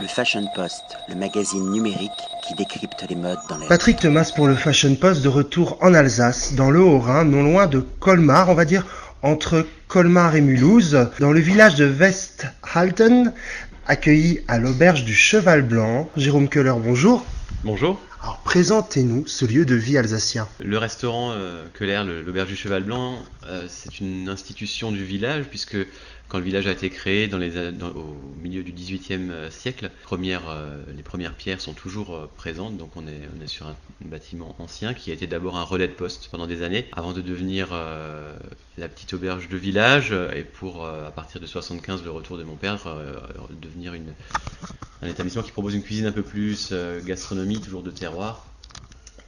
Le Fashion Post, le magazine numérique qui décrypte les modes dans les... Patrick Thomas pour le Fashion Post de retour en Alsace, dans le Haut-Rhin, non loin de Colmar, on va dire entre Colmar et Mulhouse, dans le village de Westhalten, accueilli à l'auberge du Cheval Blanc. Jérôme Keller, bonjour. Bonjour. Alors présentez-nous ce lieu de vie alsacien. Le restaurant euh, Keller, le- l'auberge du Cheval Blanc, euh, c'est une institution du village puisque quand le village a été créé dans les, dans- au milieu du XVIIIe euh, siècle, premières, euh, les premières pierres sont toujours euh, présentes. Donc on est, on est sur un bâtiment ancien qui a été d'abord un relais de poste pendant des années avant de devenir la petite auberge de village et pour à partir de 75 le retour de mon père devenir une, un établissement qui propose une cuisine un peu plus gastronomie, toujours de terroir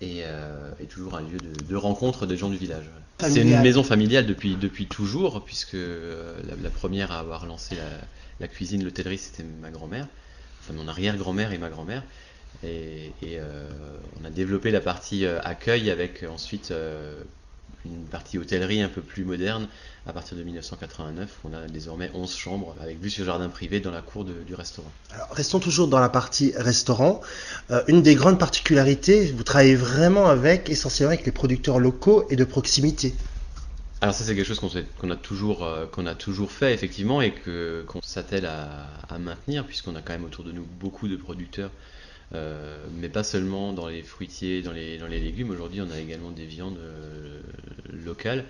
et, euh, et toujours un lieu de, de rencontre des gens du village. C'est une maison familiale depuis, depuis toujours, puisque la, la première à avoir lancé la, la cuisine, l'hôtellerie, c'était ma grand-mère, enfin mon arrière-grand-mère et ma grand-mère. Et, euh, on a développé la partie euh, accueil avec euh, ensuite une partie hôtellerie un peu plus moderne à partir de 1989. On a désormais 11 chambres avec vue sur jardin privé dans la cour du restaurant. Alors restons toujours dans la partie restaurant. Une des grandes particularités, vous travaillez vraiment avec, essentiellement avec les producteurs locaux et de proximité. Alors ça c'est quelque chose qu'on a toujours euh, qu'on a toujours fait effectivement et que qu'on s'attelle à, maintenir puisqu'on a quand même autour de nous beaucoup de producteurs euh, mais pas seulement dans les fruitiers, dans les, légumes. Aujourd'hui, on a également des viandes euh, locales,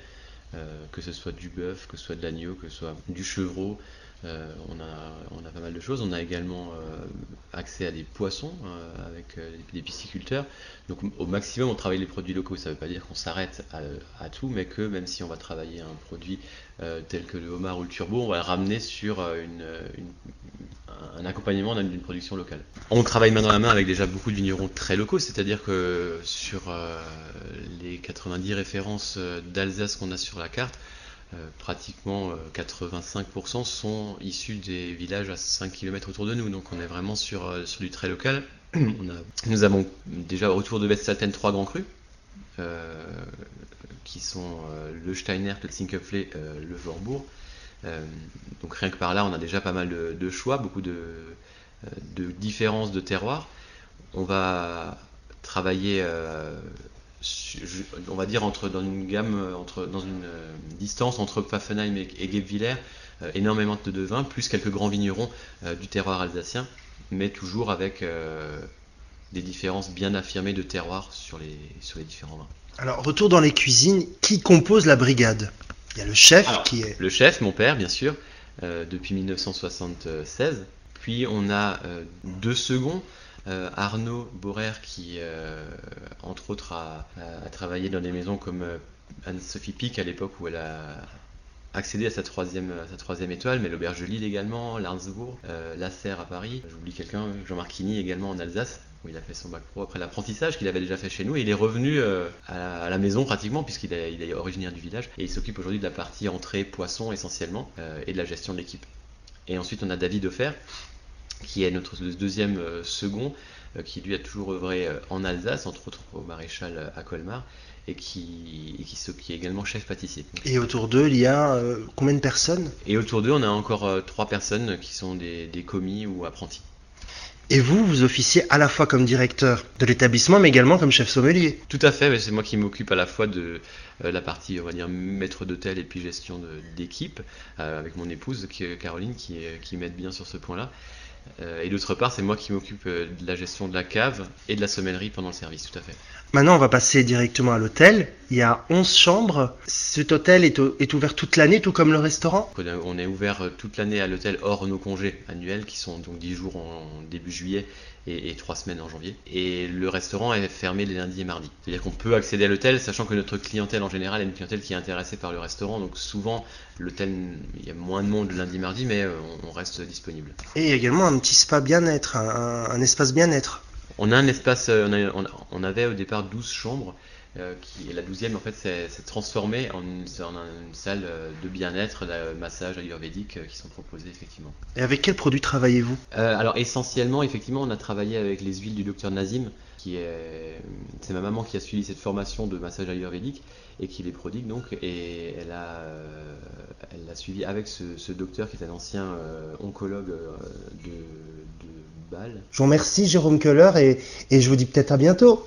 que ce soit du bœuf, que ce soit de l'agneau, que ce soit du chevreau. Euh, on, a, pas mal de choses. On a également euh, accès à des poissons euh, avec des pisciculteurs. Donc au maximum, on travaille les produits locaux. Ça ne veut pas dire qu'on s'arrête à, tout, mais que même si on va travailler un produit tel que le homard ou le turbo, on va le ramener sur un accompagnement d'une production locale. On travaille main dans la main avec déjà beaucoup de vignerons très locaux, c'est-à-dire que sur les 90 références d'Alsace qu'on a sur la carte, pratiquement euh, 85% sont issus des villages à 5 km autour de nous. Donc on est vraiment sur, euh, sur du très local. Nous avons déjà autour de Westsalten trois grands crus. euh, qui sont euh, le Steiner, le Zinköpfle, euh, le Vorbourg. Euh, donc rien que par là, on a déjà pas mal de, de choix, beaucoup de, euh, de différences de terroirs. On va travailler, euh, on va dire entre dans une gamme, euh, entre dans une euh, distance entre Pfaffenheim et, et Guebwiller, euh, énormément de, vins, plus quelques grands vignerons du terroir alsacien, mais toujours avec des différences bien affirmées de terroir sur les, sur les différents vins. Alors retour dans les cuisines, qui compose la brigade? Il y a le chef Alors, qui est... Le chef, mon père, bien sûr, euh, depuis 1976. Puis on a euh, deux seconds. Euh, Arnaud Borer qui, euh, entre autres, a, travaillé dans des maisons comme euh, Anne-Sophie Pic à l'époque où elle a accédé à sa troisième, étoile, mais l'Auberge de Lille également, l'Arnsbourg, euh, Lasserre à Paris. J'oublie quelqu'un, Jean-Marc Quigny également en Alsace où il a fait son bac pro après l'apprentissage qu'il avait déjà fait chez nous. Et il est revenu à, la, la maison pratiquement, puisqu'il est, originaire du village. Et il s'occupe aujourd'hui de la partie entrée poisson essentiellement et de la gestion de l'équipe. Et ensuite, on a David Offer, qui est notre deuxième euh, second, euh, qui lui a toujours œuvré euh, en Alsace, entre autres au maréchal à Colmar, et qui, et qui, est également chef pâtissier. Et autour d'eux, il y a euh, combien de personnes? Et autour d'eux, on a encore euh, trois personnes qui sont des, des commis ou apprentis. Et vous, vous officiez à la fois comme directeur de l'établissement, mais également comme chef sommelier. Tout à fait, c'est moi qui m'occupe à la fois de euh, la partie, on va dire, maître d'hôtel et puis gestion d'équipe, avec mon épouse Caroline qui m'aide bien sur ce point-là. Euh, et d'autre part, c'est moi qui m'occupe euh, de la gestion de la cave et de la sommellerie pendant le service, tout à fait. Maintenant, on va passer directement à l'hôtel. Il y a 11 chambres. Cet hôtel est, au- est ouvert toute l'année, tout comme le restaurant? On est ouvert euh, toute l'année à l'hôtel hors nos congés annuels qui sont donc 10 jours en début juillet et, et 3 semaines en janvier. Et le restaurant est fermé les lundis et mardis. C'est-à-dire qu'on peut accéder à l'hôtel sachant que notre clientèle en général est une clientèle qui est intéressée par le restaurant. Donc souvent l'hôtel, il y a moins de monde le lundi mardi mais on- on reste disponible. Et également un petit spa bien-être, un, un- un espace bien-être. On a un espace, euh, on, avait au départ 12 chambres, qui, et la 12e en fait s'est transformée en une, en une salle euh, de bien-être, de massage ayurvédique euh, qui sont proposés effectivement. Et avec quel produit travaillez-vous? Euh, alors essentiellement, effectivement, on a travaillé avec les huiles du docteur Nazim, qui est, c'est ma maman qui a suivi cette formation de massage ayurvédique et qui les prodigue donc, et elle a, euh, elle l'a suivi avec ce, ce docteur qui est un ancien euh, oncologue euh, de, de Je vous remercie Jérôme Keller et, et je vous dis peut-être à bientôt.